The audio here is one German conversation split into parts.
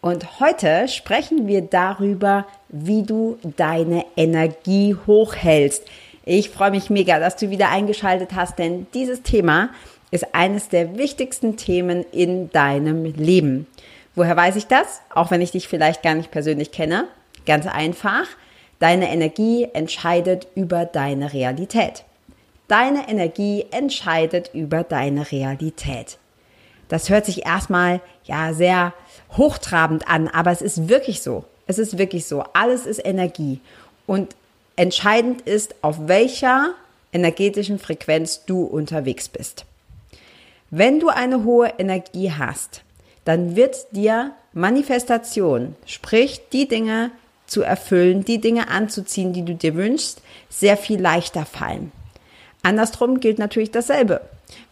Und heute sprechen wir darüber, wie du deine Energie hochhältst. Ich freue mich mega, dass du wieder eingeschaltet hast, denn dieses Thema ist eines der wichtigsten Themen in deinem Leben. Woher weiß ich das? Auch wenn ich dich vielleicht gar nicht persönlich kenne. Ganz einfach. Deine Energie entscheidet über deine Realität. Deine Energie entscheidet über deine Realität. Das hört sich erstmal ja sehr hochtrabend an, aber es ist wirklich so. Es ist wirklich so. Alles ist Energie. Und entscheidend ist, auf welcher energetischen Frequenz du unterwegs bist. Wenn du eine hohe Energie hast, dann wird dir Manifestation, sprich die Dinge zu erfüllen, die Dinge anzuziehen, die du dir wünschst, sehr viel leichter fallen. Andersrum gilt natürlich dasselbe.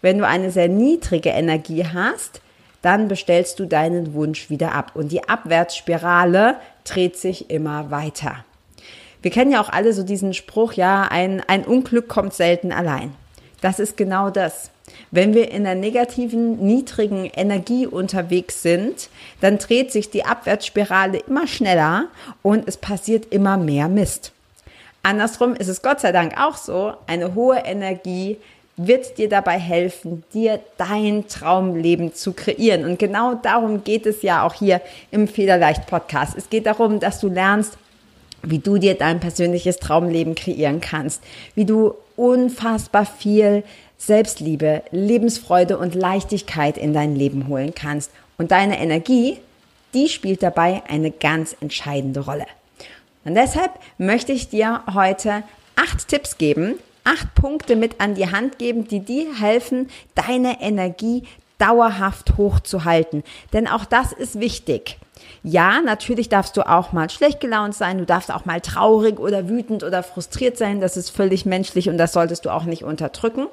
Wenn du eine sehr niedrige Energie hast, dann bestellst du deinen Wunsch wieder ab und die Abwärtsspirale dreht sich immer weiter. Wir kennen ja auch alle so diesen Spruch, ja, ein, ein Unglück kommt selten allein. Das ist genau das. Wenn wir in der negativen, niedrigen Energie unterwegs sind, dann dreht sich die Abwärtsspirale immer schneller und es passiert immer mehr Mist. Andersrum ist es Gott sei Dank auch so, eine hohe Energie wird dir dabei helfen, dir dein Traumleben zu kreieren. Und genau darum geht es ja auch hier im Federleicht Podcast. Es geht darum, dass du lernst, wie du dir dein persönliches Traumleben kreieren kannst, wie du unfassbar viel Selbstliebe, Lebensfreude und Leichtigkeit in dein Leben holen kannst. Und deine Energie, die spielt dabei eine ganz entscheidende Rolle. Und deshalb möchte ich dir heute acht Tipps geben, acht Punkte mit an die Hand geben, die dir helfen, deine Energie dauerhaft hochzuhalten. Denn auch das ist wichtig. Ja, natürlich darfst du auch mal schlecht gelaunt sein, du darfst auch mal traurig oder wütend oder frustriert sein, das ist völlig menschlich und das solltest du auch nicht unterdrücken.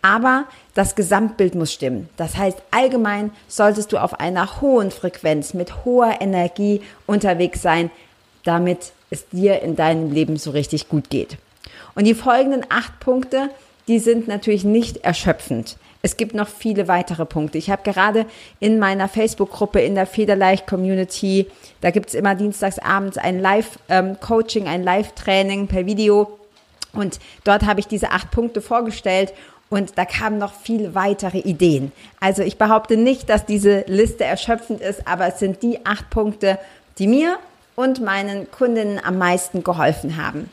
Aber das Gesamtbild muss stimmen. Das heißt, allgemein solltest du auf einer hohen Frequenz mit hoher Energie unterwegs sein, damit es dir in deinem Leben so richtig gut geht. Und die folgenden acht Punkte, die sind natürlich nicht erschöpfend. Es gibt noch viele weitere Punkte. Ich habe gerade in meiner Facebook-Gruppe, in der Federleicht-Community, da gibt es immer dienstags abends ein Live-Coaching, ähm, ein Live-Training per Video. Und dort habe ich diese acht Punkte vorgestellt und da kamen noch viele weitere Ideen. Also ich behaupte nicht, dass diese Liste erschöpfend ist, aber es sind die acht Punkte, die mir und meinen Kundinnen am meisten geholfen haben.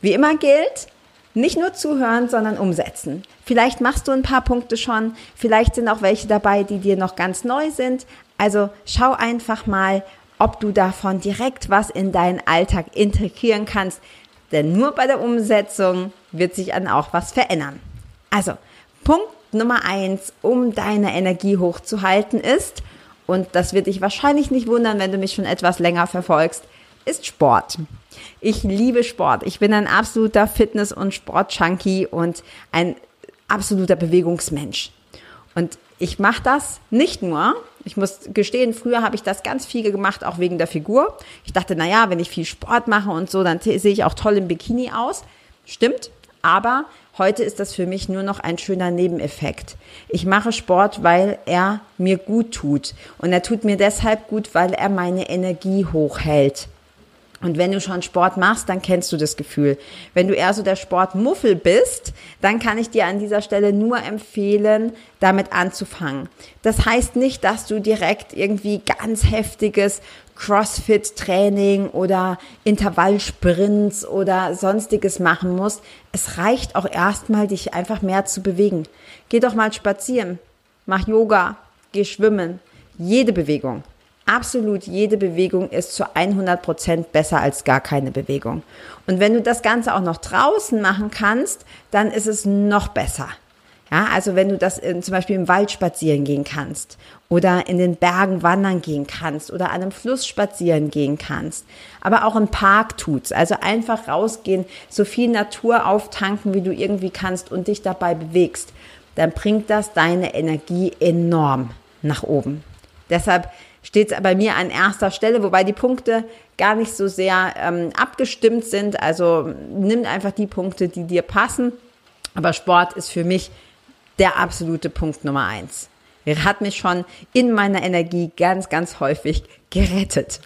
Wie immer gilt, nicht nur zuhören, sondern umsetzen. Vielleicht machst du ein paar Punkte schon, vielleicht sind auch welche dabei, die dir noch ganz neu sind. Also schau einfach mal, ob du davon direkt was in deinen Alltag integrieren kannst. Denn nur bei der Umsetzung wird sich dann auch was verändern. Also, Punkt Nummer eins, um deine Energie hochzuhalten ist, und das wird dich wahrscheinlich nicht wundern, wenn du mich schon etwas länger verfolgst, ist Sport. Ich liebe Sport. Ich bin ein absoluter Fitness- und Sport-Junkie und ein absoluter Bewegungsmensch. Und ich mache das nicht nur, ich muss gestehen, früher habe ich das ganz viel gemacht, auch wegen der Figur. Ich dachte, na ja, wenn ich viel Sport mache und so, dann sehe ich auch toll im Bikini aus. Stimmt, aber heute ist das für mich nur noch ein schöner Nebeneffekt. Ich mache Sport, weil er mir gut tut. Und er tut mir deshalb gut, weil er meine Energie hochhält. Und wenn du schon Sport machst, dann kennst du das Gefühl. Wenn du eher so der Sportmuffel bist, dann kann ich dir an dieser Stelle nur empfehlen, damit anzufangen. Das heißt nicht, dass du direkt irgendwie ganz heftiges CrossFit-Training oder Intervallsprints oder sonstiges machen musst. Es reicht auch erstmal, dich einfach mehr zu bewegen. Geh doch mal spazieren, mach Yoga, geh schwimmen. Jede Bewegung absolut jede Bewegung ist zu 100 Prozent besser als gar keine Bewegung. Und wenn du das Ganze auch noch draußen machen kannst, dann ist es noch besser. Ja, also wenn du das in, zum Beispiel im Wald spazieren gehen kannst oder in den Bergen wandern gehen kannst oder an einem Fluss spazieren gehen kannst, aber auch im Park tut's. Also einfach rausgehen, so viel Natur auftanken, wie du irgendwie kannst und dich dabei bewegst, dann bringt das deine Energie enorm nach oben. Deshalb steht es bei mir an erster Stelle, wobei die Punkte gar nicht so sehr ähm, abgestimmt sind. Also nimm einfach die Punkte, die dir passen. Aber Sport ist für mich der absolute Punkt Nummer eins. Er hat mich schon in meiner Energie ganz, ganz häufig gerettet.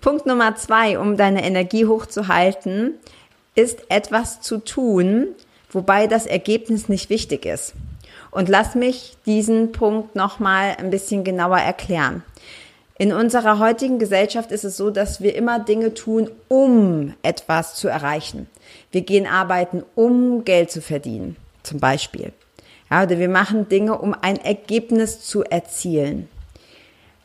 Punkt Nummer zwei, um deine Energie hochzuhalten, ist etwas zu tun, wobei das Ergebnis nicht wichtig ist. Und lass mich diesen Punkt nochmal ein bisschen genauer erklären. In unserer heutigen Gesellschaft ist es so, dass wir immer Dinge tun, um etwas zu erreichen. Wir gehen arbeiten, um Geld zu verdienen, zum Beispiel. Ja, oder wir machen Dinge, um ein Ergebnis zu erzielen.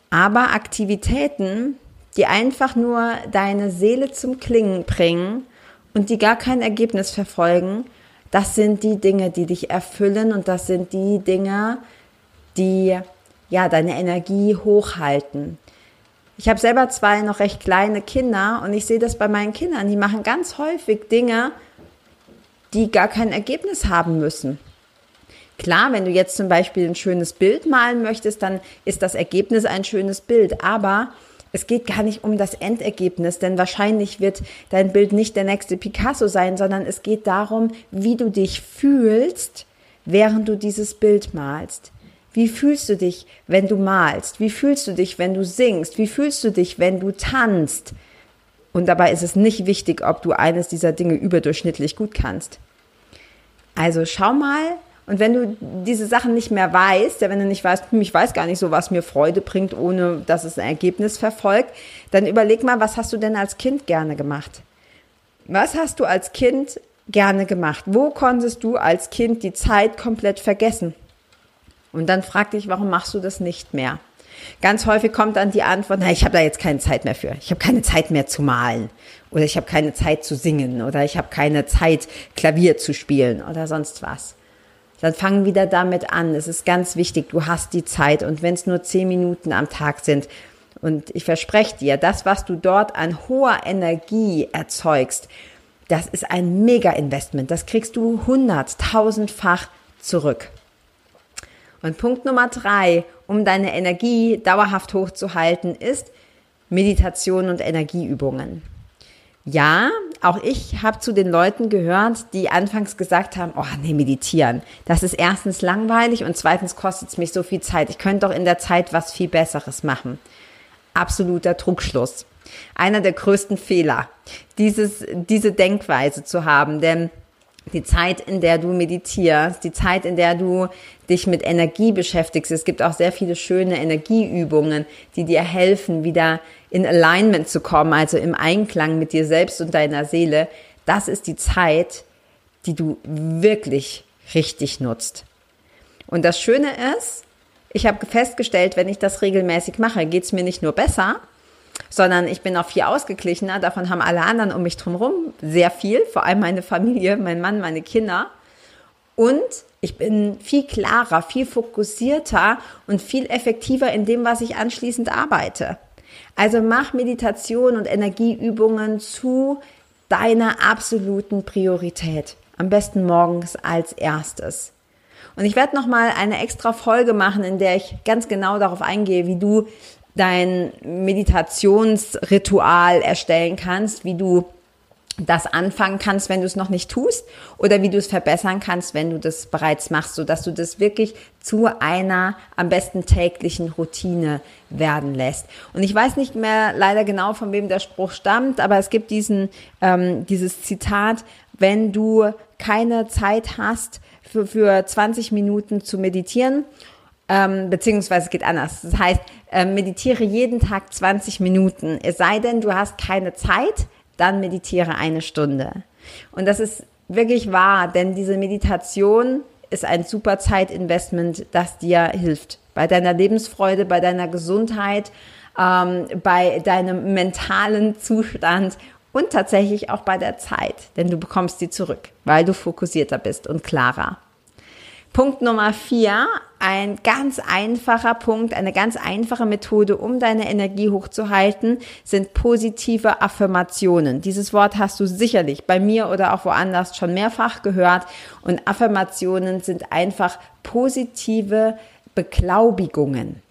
Aber Aktivitäten, die einfach nur deine Seele zum Klingen bringen und die gar kein Ergebnis verfolgen, das sind die Dinge, die dich erfüllen und das sind die Dinge, die ja deine Energie hochhalten. Ich habe selber zwei noch recht kleine Kinder und ich sehe das bei meinen Kindern. Die machen ganz häufig Dinge, die gar kein Ergebnis haben müssen. Klar, wenn du jetzt zum Beispiel ein schönes Bild malen möchtest, dann ist das Ergebnis ein schönes Bild. Aber es geht gar nicht um das Endergebnis, denn wahrscheinlich wird dein Bild nicht der nächste Picasso sein, sondern es geht darum, wie du dich fühlst, während du dieses Bild malst. Wie fühlst du dich, wenn du malst? Wie fühlst du dich, wenn du singst? Wie fühlst du dich, wenn du tanzt? Und dabei ist es nicht wichtig, ob du eines dieser Dinge überdurchschnittlich gut kannst. Also schau mal, und wenn du diese Sachen nicht mehr weißt, ja, wenn du nicht weißt, hm, ich weiß gar nicht so, was mir Freude bringt, ohne dass es ein Ergebnis verfolgt, dann überleg mal, was hast du denn als Kind gerne gemacht? Was hast du als Kind gerne gemacht? Wo konntest du als Kind die Zeit komplett vergessen? Und dann frag dich, warum machst du das nicht mehr? Ganz häufig kommt dann die Antwort, na, ich habe da jetzt keine Zeit mehr für. Ich habe keine Zeit mehr zu malen oder ich habe keine Zeit zu singen oder ich habe keine Zeit Klavier zu spielen oder sonst was dann fang wieder damit an. Es ist ganz wichtig, du hast die Zeit und wenn es nur zehn Minuten am Tag sind. Und ich verspreche dir, das, was du dort an hoher Energie erzeugst, das ist ein Mega-Investment. Das kriegst du hunderttausendfach zurück. Und Punkt Nummer drei, um deine Energie dauerhaft hochzuhalten, ist Meditation und Energieübungen. Ja, auch ich habe zu den Leuten gehört, die anfangs gesagt haben, oh nee, meditieren. Das ist erstens langweilig und zweitens kostet es mich so viel Zeit. Ich könnte doch in der Zeit was viel Besseres machen. Absoluter Trugschluss. Einer der größten Fehler, dieses, diese Denkweise zu haben, denn die Zeit, in der du meditierst, die Zeit, in der du dich mit Energie beschäftigst. Es gibt auch sehr viele schöne Energieübungen, die dir helfen, wieder in Alignment zu kommen, also im Einklang mit dir selbst und deiner Seele. Das ist die Zeit, die du wirklich richtig nutzt. Und das Schöne ist, ich habe festgestellt, wenn ich das regelmäßig mache, geht es mir nicht nur besser, sondern ich bin auch viel ausgeglichener. Davon haben alle anderen um mich drumherum sehr viel, vor allem meine Familie, mein Mann, meine Kinder. Und ich bin viel klarer, viel fokussierter und viel effektiver in dem, was ich anschließend arbeite. Also mach Meditation und Energieübungen zu deiner absoluten Priorität. Am besten morgens als erstes. Und ich werde noch mal eine extra Folge machen, in der ich ganz genau darauf eingehe, wie du dein Meditationsritual erstellen kannst, wie du das anfangen kannst, wenn du es noch nicht tust oder wie du es verbessern kannst, wenn du das bereits machst, so dass du das wirklich zu einer am besten täglichen Routine werden lässt. Und ich weiß nicht mehr leider genau, von wem der Spruch stammt, aber es gibt diesen ähm, dieses Zitat: Wenn du keine Zeit hast für, für 20 Minuten zu meditieren ähm, beziehungsweise geht anders. Das heißt, äh, meditiere jeden Tag 20 Minuten. Es sei denn, du hast keine Zeit, dann meditiere eine Stunde. Und das ist wirklich wahr, denn diese Meditation ist ein super Zeitinvestment, das dir hilft. Bei deiner Lebensfreude, bei deiner Gesundheit, ähm, bei deinem mentalen Zustand und tatsächlich auch bei der Zeit, denn du bekommst sie zurück, weil du fokussierter bist und klarer. Punkt Nummer vier, ein ganz einfacher Punkt, eine ganz einfache Methode, um deine Energie hochzuhalten, sind positive Affirmationen. Dieses Wort hast du sicherlich bei mir oder auch woanders schon mehrfach gehört. Und Affirmationen sind einfach positive Beglaubigungen.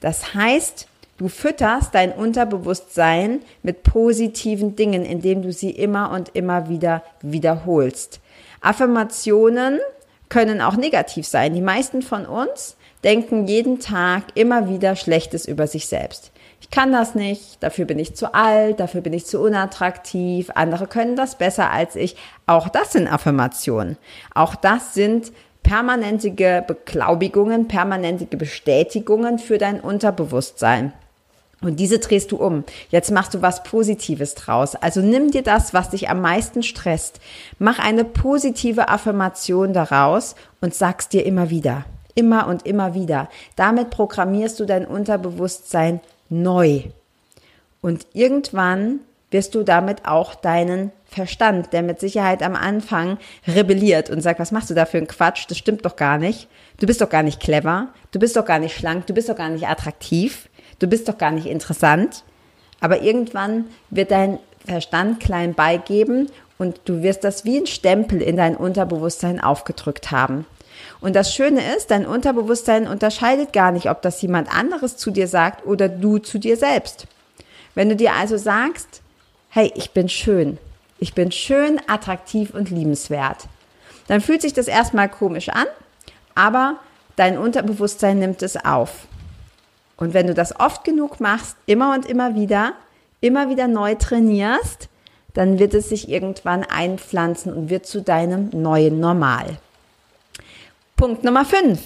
Das heißt, Du fütterst dein Unterbewusstsein mit positiven Dingen, indem du sie immer und immer wieder wiederholst. Affirmationen können auch negativ sein. Die meisten von uns denken jeden Tag immer wieder Schlechtes über sich selbst. Ich kann das nicht, dafür bin ich zu alt, dafür bin ich zu unattraktiv, andere können das besser als ich. Auch das sind Affirmationen. Auch das sind permanentige Beglaubigungen, permanentige Bestätigungen für dein Unterbewusstsein. Und diese drehst du um. Jetzt machst du was Positives draus. Also nimm dir das, was dich am meisten stresst. Mach eine positive Affirmation daraus und sag's dir immer wieder. Immer und immer wieder. Damit programmierst du dein Unterbewusstsein neu. Und irgendwann wirst du damit auch deinen Verstand, der mit Sicherheit am Anfang rebelliert und sagt, was machst du da für einen Quatsch? Das stimmt doch gar nicht. Du bist doch gar nicht clever. Du bist doch gar nicht schlank. Du bist doch gar nicht attraktiv du bist doch gar nicht interessant. Aber irgendwann wird dein Verstand klein beigeben und du wirst das wie ein Stempel in dein Unterbewusstsein aufgedrückt haben. Und das Schöne ist, dein Unterbewusstsein unterscheidet gar nicht, ob das jemand anderes zu dir sagt oder du zu dir selbst. Wenn du dir also sagst, hey, ich bin schön, ich bin schön, attraktiv und liebenswert, dann fühlt sich das erstmal komisch an, aber dein Unterbewusstsein nimmt es auf. Und wenn du das oft genug machst, immer und immer wieder, immer wieder neu trainierst, dann wird es sich irgendwann einpflanzen und wird zu deinem neuen Normal. Punkt Nummer 5.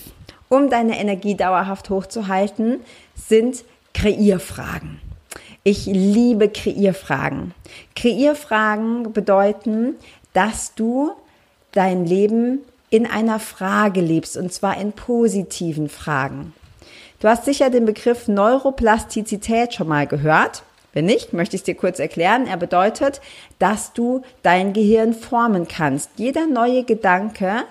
Um deine Energie dauerhaft hochzuhalten, sind Kreierfragen. Ich liebe Kreierfragen. Kreierfragen bedeuten, dass du dein Leben in einer Frage lebst und zwar in positiven Fragen. Du hast sicher den Begriff Neuroplastizität schon mal gehört. Wenn nicht, möchte ich es dir kurz erklären. Er bedeutet, dass du dein Gehirn formen kannst. Jeder neue Gedanke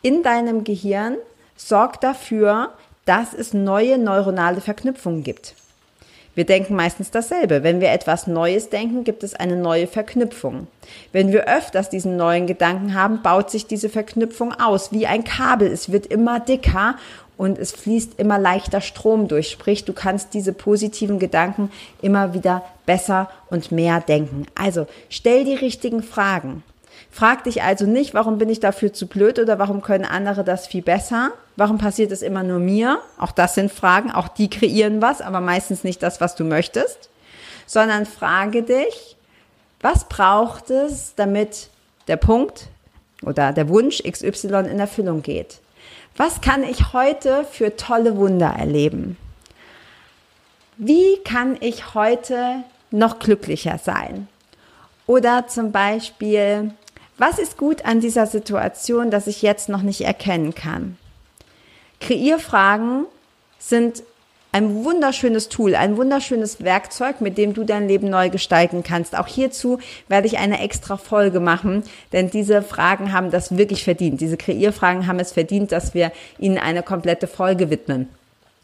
in deinem Gehirn sorgt dafür, dass es neue neuronale Verknüpfungen gibt. Wir denken meistens dasselbe. Wenn wir etwas Neues denken, gibt es eine neue Verknüpfung. Wenn wir öfters diesen neuen Gedanken haben, baut sich diese Verknüpfung aus wie ein Kabel. Es wird immer dicker und es fließt immer leichter Strom durch. Sprich, du kannst diese positiven Gedanken immer wieder besser und mehr denken. Also stell die richtigen Fragen. Frag dich also nicht, warum bin ich dafür zu blöd oder warum können andere das viel besser? Warum passiert es immer nur mir? Auch das sind Fragen, auch die kreieren was, aber meistens nicht das, was du möchtest. Sondern frage dich, was braucht es, damit der Punkt oder der Wunsch XY in Erfüllung geht? Was kann ich heute für tolle Wunder erleben? Wie kann ich heute noch glücklicher sein? Oder zum Beispiel, was ist gut an dieser Situation, dass ich jetzt noch nicht erkennen kann? Kreierfragen sind ein wunderschönes Tool, ein wunderschönes Werkzeug, mit dem du dein Leben neu gestalten kannst. Auch hierzu werde ich eine extra Folge machen, denn diese Fragen haben das wirklich verdient. Diese Kreierfragen haben es verdient, dass wir ihnen eine komplette Folge widmen.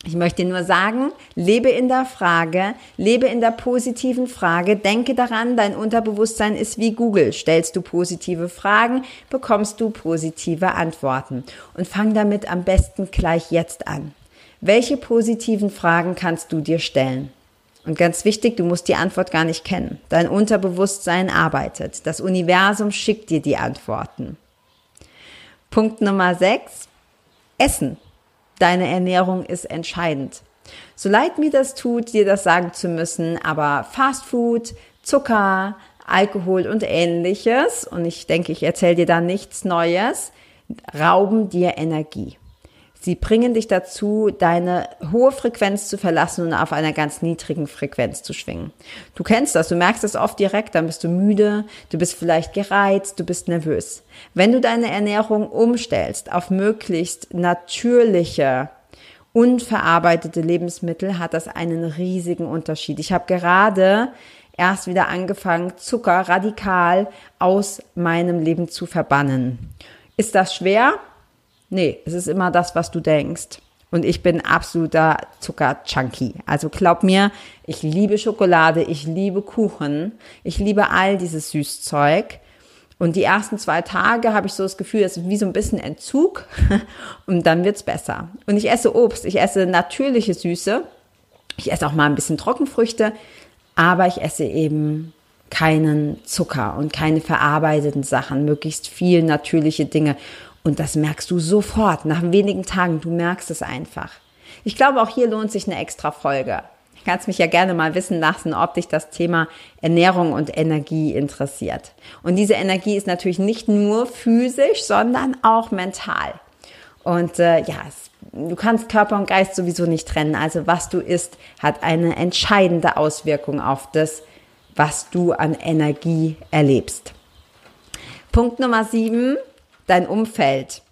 Ich möchte nur sagen, lebe in der Frage, lebe in der positiven Frage, denke daran, dein Unterbewusstsein ist wie Google. Stellst du positive Fragen, bekommst du positive Antworten. Und fang damit am besten gleich jetzt an. Welche positiven Fragen kannst du dir stellen? Und ganz wichtig, du musst die Antwort gar nicht kennen. Dein Unterbewusstsein arbeitet. Das Universum schickt dir die Antworten. Punkt Nummer 6. Essen. Deine Ernährung ist entscheidend. So leid mir das tut, dir das sagen zu müssen, aber Fast Food, Zucker, Alkohol und ähnliches, und ich denke, ich erzähle dir da nichts Neues, rauben dir Energie. Sie bringen dich dazu, deine hohe Frequenz zu verlassen und auf einer ganz niedrigen Frequenz zu schwingen. Du kennst das, du merkst es oft direkt, dann bist du müde, du bist vielleicht gereizt, du bist nervös. Wenn du deine Ernährung umstellst auf möglichst natürliche, unverarbeitete Lebensmittel, hat das einen riesigen Unterschied. Ich habe gerade erst wieder angefangen, Zucker radikal aus meinem Leben zu verbannen. Ist das schwer? Nee, es ist immer das, was du denkst. Und ich bin absoluter Zucker-Junkie. Also glaub mir, ich liebe Schokolade, ich liebe Kuchen, ich liebe all dieses Süßzeug. Und die ersten zwei Tage habe ich so das Gefühl, es ist wie so ein bisschen Entzug und dann wird's besser. Und ich esse Obst, ich esse natürliche Süße, ich esse auch mal ein bisschen Trockenfrüchte, aber ich esse eben keinen Zucker und keine verarbeiteten Sachen, möglichst viel natürliche Dinge. Und das merkst du sofort, nach wenigen Tagen, du merkst es einfach. Ich glaube, auch hier lohnt sich eine extra Folge. Du kannst mich ja gerne mal wissen lassen, ob dich das Thema Ernährung und Energie interessiert. Und diese Energie ist natürlich nicht nur physisch, sondern auch mental. Und äh, ja, es, du kannst Körper und Geist sowieso nicht trennen. Also was du isst, hat eine entscheidende Auswirkung auf das, was du an Energie erlebst. Punkt Nummer sieben, dein Umfeld.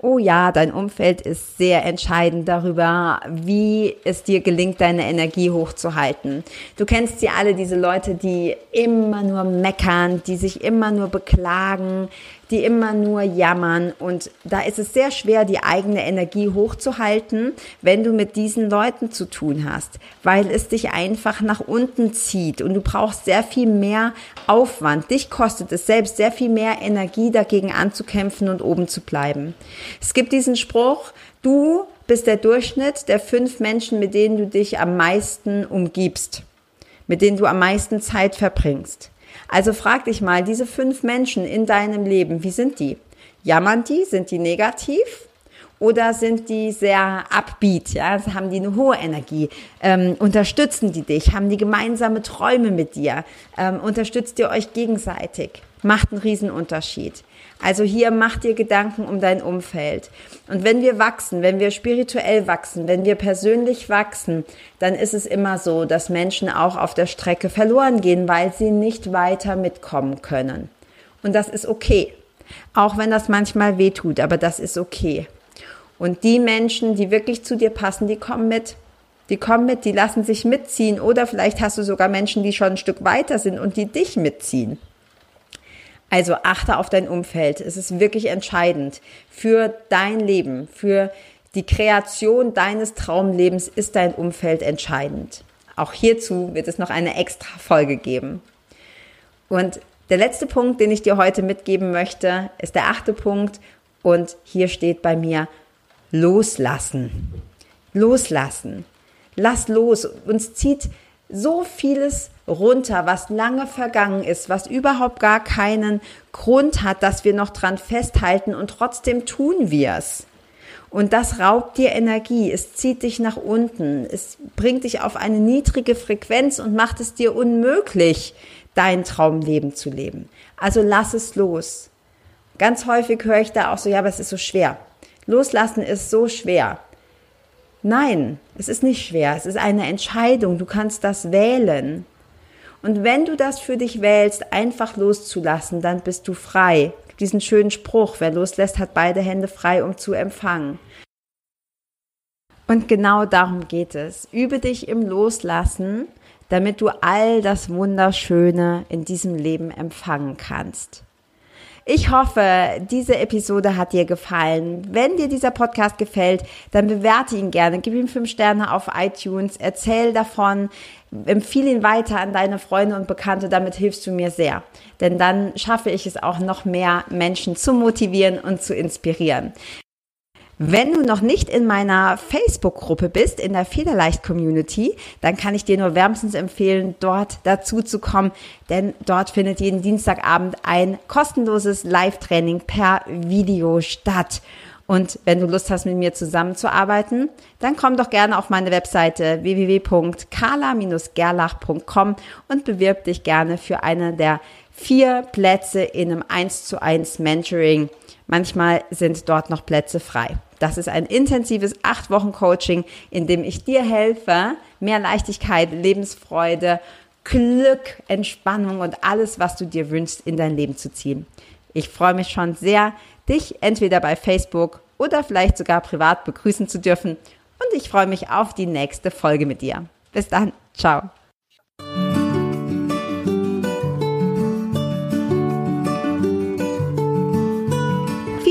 Oh ja, dein Umfeld ist sehr entscheidend darüber, wie es dir gelingt, deine Energie hochzuhalten. Du kennst sie alle, diese Leute, die immer nur meckern, die sich immer nur beklagen, die immer nur jammern. Und da ist es sehr schwer, die eigene Energie hochzuhalten, wenn du mit diesen Leuten zu tun hast, weil es dich einfach nach unten zieht und du brauchst sehr viel mehr Aufwand. Dich kostet es selbst sehr viel mehr Energie, dagegen anzukämpfen und oben zu bleiben. Es gibt diesen Spruch, du bist der Durchschnitt der fünf Menschen, mit denen du dich am meisten umgibst, mit denen du am meisten Zeit verbringst. Also frag dich mal, diese fünf Menschen in deinem Leben, wie sind die? Jammern die? Sind die negativ? Oder sind die sehr upbeat, ja, also haben die eine hohe Energie, ähm, unterstützen die dich, haben die gemeinsame Träume mit dir, ähm, unterstützt ihr euch gegenseitig, macht einen Riesenunterschied. Also hier mach dir Gedanken um dein Umfeld. Und wenn wir wachsen, wenn wir spirituell wachsen, wenn wir persönlich wachsen, dann ist es immer so, dass Menschen auch auf der Strecke verloren gehen, weil sie nicht weiter mitkommen können. Und das ist okay. Auch wenn das manchmal weh tut, aber das ist okay. Und die Menschen, die wirklich zu dir passen, die kommen mit. Die kommen mit, die lassen sich mitziehen. Oder vielleicht hast du sogar Menschen, die schon ein Stück weiter sind und die dich mitziehen. Also achte auf dein Umfeld. Es ist wirklich entscheidend für dein Leben, für die Kreation deines Traumlebens ist dein Umfeld entscheidend. Auch hierzu wird es noch eine extra Folge geben. Und der letzte Punkt, den ich dir heute mitgeben möchte, ist der achte Punkt. Und hier steht bei mir loslassen. Loslassen. Lass los. Uns zieht so vieles runter, was lange vergangen ist, was überhaupt gar keinen Grund hat, dass wir noch dran festhalten und trotzdem tun wir es. Und das raubt dir Energie, es zieht dich nach unten, es bringt dich auf eine niedrige Frequenz und macht es dir unmöglich, dein Traumleben zu leben. Also lass es los. Ganz häufig höre ich da auch so, ja, aber es ist so schwer. Loslassen ist so schwer. Nein, es ist nicht schwer. Es ist eine Entscheidung. Du kannst das wählen. Und wenn du das für dich wählst, einfach loszulassen, dann bist du frei. Diesen schönen Spruch, wer loslässt, hat beide Hände frei, um zu empfangen. Und genau darum geht es. Übe dich im Loslassen, damit du all das Wunderschöne in diesem Leben empfangen kannst. Ich hoffe, diese Episode hat dir gefallen. Wenn dir dieser Podcast gefällt, dann bewerte ihn gerne. Gib ihm fünf Sterne auf iTunes. Erzähl davon. Empfehle ihn weiter an deine Freunde und Bekannte. Damit hilfst du mir sehr. Denn dann schaffe ich es auch noch mehr Menschen zu motivieren und zu inspirieren. Wenn du noch nicht in meiner Facebook-Gruppe bist, in der Federleicht-Community, dann kann ich dir nur wärmstens empfehlen, dort dazu zu kommen, denn dort findet jeden Dienstagabend ein kostenloses Live-Training per Video statt. Und wenn du Lust hast, mit mir zusammenzuarbeiten, dann komm doch gerne auf meine Webseite www.kala-gerlach.com und bewirb dich gerne für eine der vier Plätze in einem 1 zu 1 Mentoring. Manchmal sind dort noch Plätze frei. Das ist ein intensives acht Wochen Coaching, in dem ich dir helfe, mehr Leichtigkeit, Lebensfreude, Glück, Entspannung und alles, was du dir wünschst, in dein Leben zu ziehen. Ich freue mich schon sehr, dich entweder bei Facebook oder vielleicht sogar privat begrüßen zu dürfen. Und ich freue mich auf die nächste Folge mit dir. Bis dann. Ciao.